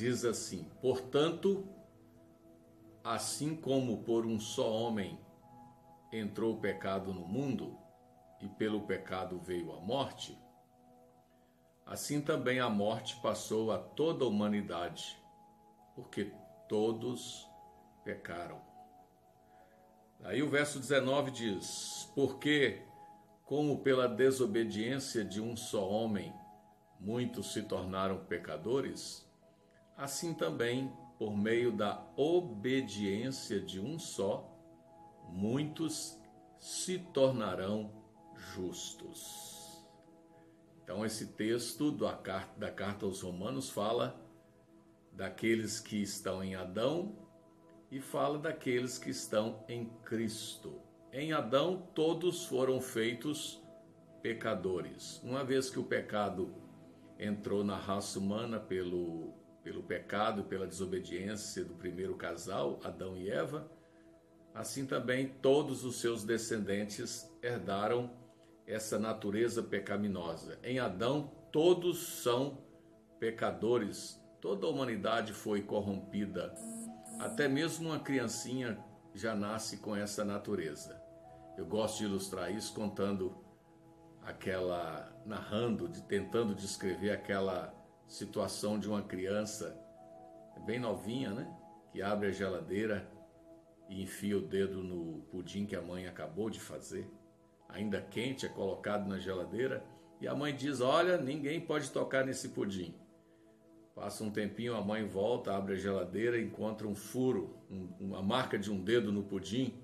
diz assim: Portanto, assim como por um só homem entrou o pecado no mundo, e pelo pecado veio a morte, assim também a morte passou a toda a humanidade, porque todos pecaram. Aí o verso 19 diz: Porque, como pela desobediência de um só homem muitos se tornaram pecadores, assim também, por meio da obediência de um só, muitos se tornarão justos. Então, esse texto da carta aos Romanos fala daqueles que estão em Adão e fala daqueles que estão em Cristo. Em Adão, todos foram feitos pecadores. Uma vez que o pecado entrou na raça humana pelo, pelo pecado, pela desobediência do primeiro casal, Adão e Eva, assim também todos os seus descendentes herdaram essa natureza pecaminosa. Em Adão, todos são pecadores, toda a humanidade foi corrompida. Até mesmo uma criancinha já nasce com essa natureza. Eu gosto de ilustrar isso contando aquela narrando, de, tentando descrever aquela situação de uma criança bem novinha, né? Que abre a geladeira e enfia o dedo no pudim que a mãe acabou de fazer, ainda quente, é colocado na geladeira, e a mãe diz: Olha, ninguém pode tocar nesse pudim. Passa um tempinho, a mãe volta, abre a geladeira encontra um furo, um, uma marca de um dedo no pudim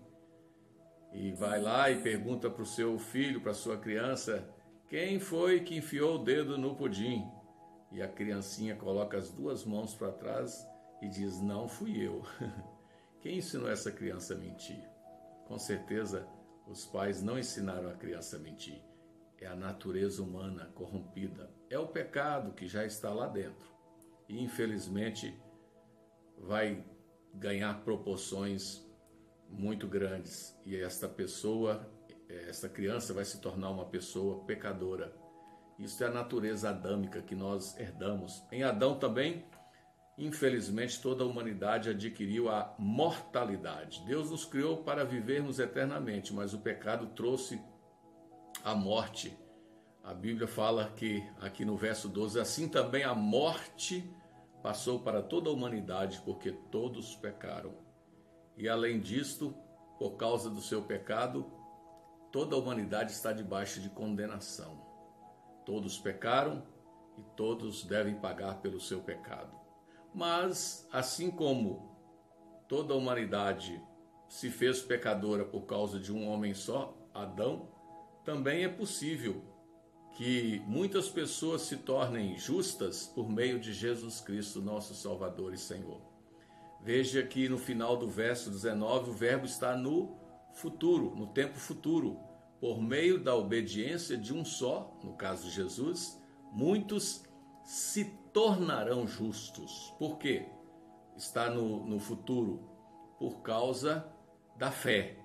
e vai lá e pergunta para o seu filho, para sua criança, quem foi que enfiou o dedo no pudim? E a criancinha coloca as duas mãos para trás e diz: Não fui eu. Quem ensinou essa criança a mentir? Com certeza, os pais não ensinaram a criança a mentir. É a natureza humana corrompida. É o pecado que já está lá dentro. E infelizmente vai ganhar proporções muito grandes e esta pessoa, esta criança vai se tornar uma pessoa pecadora. Isso é a natureza adâmica que nós herdamos. Em Adão também, infelizmente, toda a humanidade adquiriu a mortalidade. Deus nos criou para vivermos eternamente, mas o pecado trouxe a morte. A Bíblia fala que, aqui no verso 12, assim também a morte passou para toda a humanidade, porque todos pecaram. E além disto, por causa do seu pecado, toda a humanidade está debaixo de condenação. Todos pecaram e todos devem pagar pelo seu pecado. Mas, assim como toda a humanidade se fez pecadora por causa de um homem só, Adão, também é possível que muitas pessoas se tornem justas por meio de Jesus Cristo, nosso Salvador e Senhor. Veja que no final do verso 19 o verbo está no futuro, no tempo futuro. Por meio da obediência de um só, no caso de Jesus, muitos se tornarão justos. Por quê? Está no, no futuro. Por causa da fé.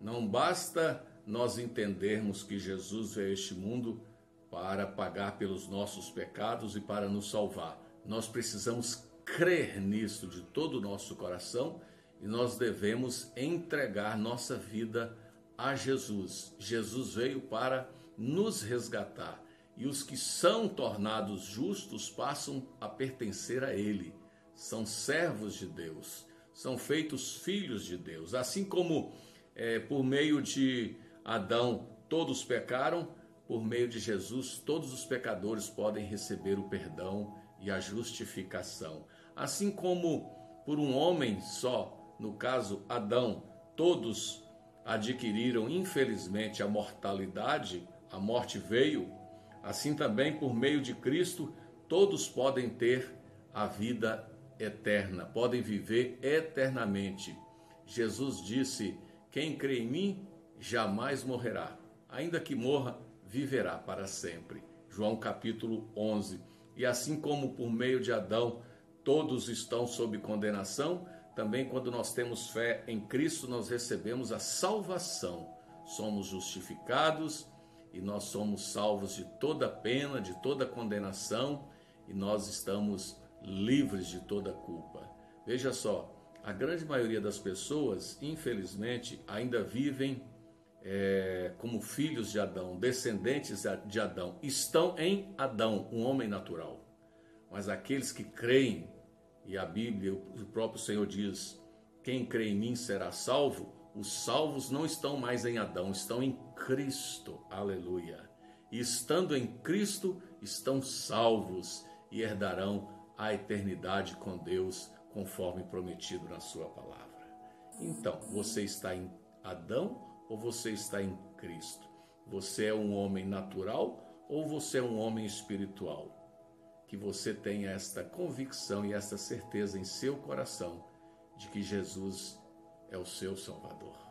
Não basta nós entendermos que Jesus veio a este mundo para pagar pelos nossos pecados e para nos salvar. Nós precisamos crer nisso de todo o nosso coração e nós devemos entregar nossa vida a Jesus. Jesus veio para nos resgatar e os que são tornados justos passam a pertencer a Ele. São servos de Deus, são feitos filhos de Deus. Assim como é, por meio de Adão todos pecaram, por meio de Jesus todos os pecadores podem receber o perdão e a justificação. Assim como por um homem só, no caso Adão, todos adquiriram infelizmente a mortalidade, a morte veio, assim também por meio de Cristo, todos podem ter a vida eterna, podem viver eternamente. Jesus disse: Quem crê em mim jamais morrerá, ainda que morra, viverá para sempre. João capítulo 11. E assim como por meio de Adão todos estão sob condenação, também quando nós temos fé em Cristo, nós recebemos a salvação. Somos justificados e nós somos salvos de toda pena, de toda condenação, e nós estamos livres de toda culpa. Veja só, a grande maioria das pessoas, infelizmente, ainda vivem é, como filhos de Adão, descendentes de Adão, estão em Adão, um homem natural. Mas aqueles que creem, e a Bíblia, o próprio Senhor diz: quem crê em mim será salvo. Os salvos não estão mais em Adão, estão em Cristo. Aleluia. E estando em Cristo, estão salvos e herdarão a eternidade com Deus, conforme prometido na Sua palavra. Então, você está em Adão ou você está em Cristo? Você é um homem natural ou você é um homem espiritual? Que você tenha esta convicção e esta certeza em seu coração de que Jesus é o seu Salvador.